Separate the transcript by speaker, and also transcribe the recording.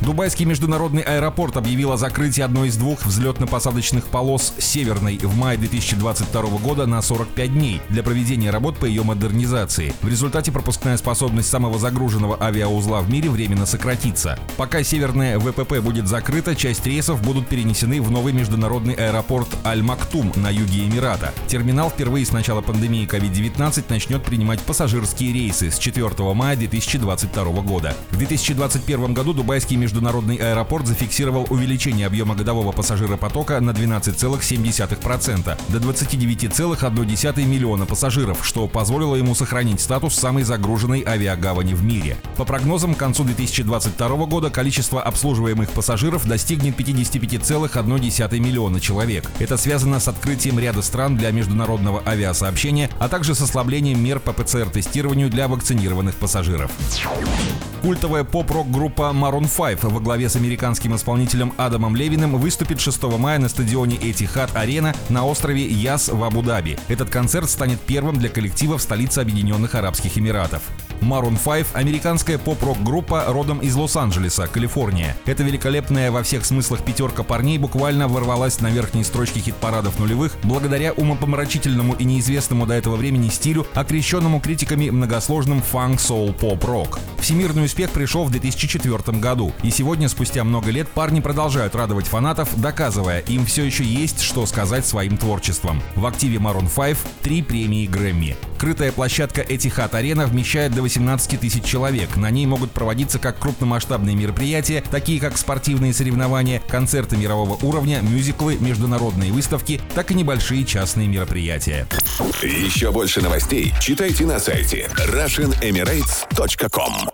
Speaker 1: Дубайский международный аэропорт объявил о закрытии одной из двух взлетно-посадочных полос «Северной» в мае 2022 года на 45 дней для проведения работ по ее модернизации. В результате пропускная способность самого загруженного авиаузла в мире временно сократится. Пока «Северная» ВПП будет закрыта, часть рейсов будут перенесены в новый международный аэропорт Аль-Мактум на юге Эмирата. Терминал впервые с начала пандемии COVID-19 начнет принимать пассажирские рейсы с 4 мая 2022 года. В 2021 году дубайский международный международный аэропорт зафиксировал увеличение объема годового пассажиропотока на 12,7% до 29,1 миллиона пассажиров, что позволило ему сохранить статус самой загруженной авиагавани в мире. По прогнозам, к концу 2022 года количество обслуживаемых пассажиров достигнет 55,1 миллиона человек. Это связано с открытием ряда стран для международного авиасообщения, а также с ослаблением мер по ПЦР-тестированию для вакцинированных пассажиров. Культовая поп-рок-группа Maroon 5 во главе с американским исполнителем Адамом Левиным выступит 6 мая на стадионе Этихад Арена на острове Яс в Абу-Даби. Этот концерт станет первым для коллектива в столице Объединенных Арабских Эмиратов. Maroon 5 – американская поп-рок-группа родом из Лос-Анджелеса, Калифорния. Эта великолепная во всех смыслах пятерка парней буквально ворвалась на верхние строчки хит-парадов нулевых благодаря умопомрачительному и неизвестному до этого времени стилю, окрещенному критиками многосложным фанк-соул-поп-рок. Всемирный успех пришел в 2004 году, и сегодня, спустя много лет, парни продолжают радовать фанатов, доказывая, им все еще есть что сказать своим творчеством. В активе Maroon 5 три премии Грэмми. Крытая площадка Этихат Арена вмещает до 18 тысяч человек. На ней могут проводиться как крупномасштабные мероприятия, такие как спортивные соревнования, концерты мирового уровня, мюзиклы, международные выставки, так и небольшие частные мероприятия.
Speaker 2: Еще больше новостей читайте на сайте RussianEmirates.com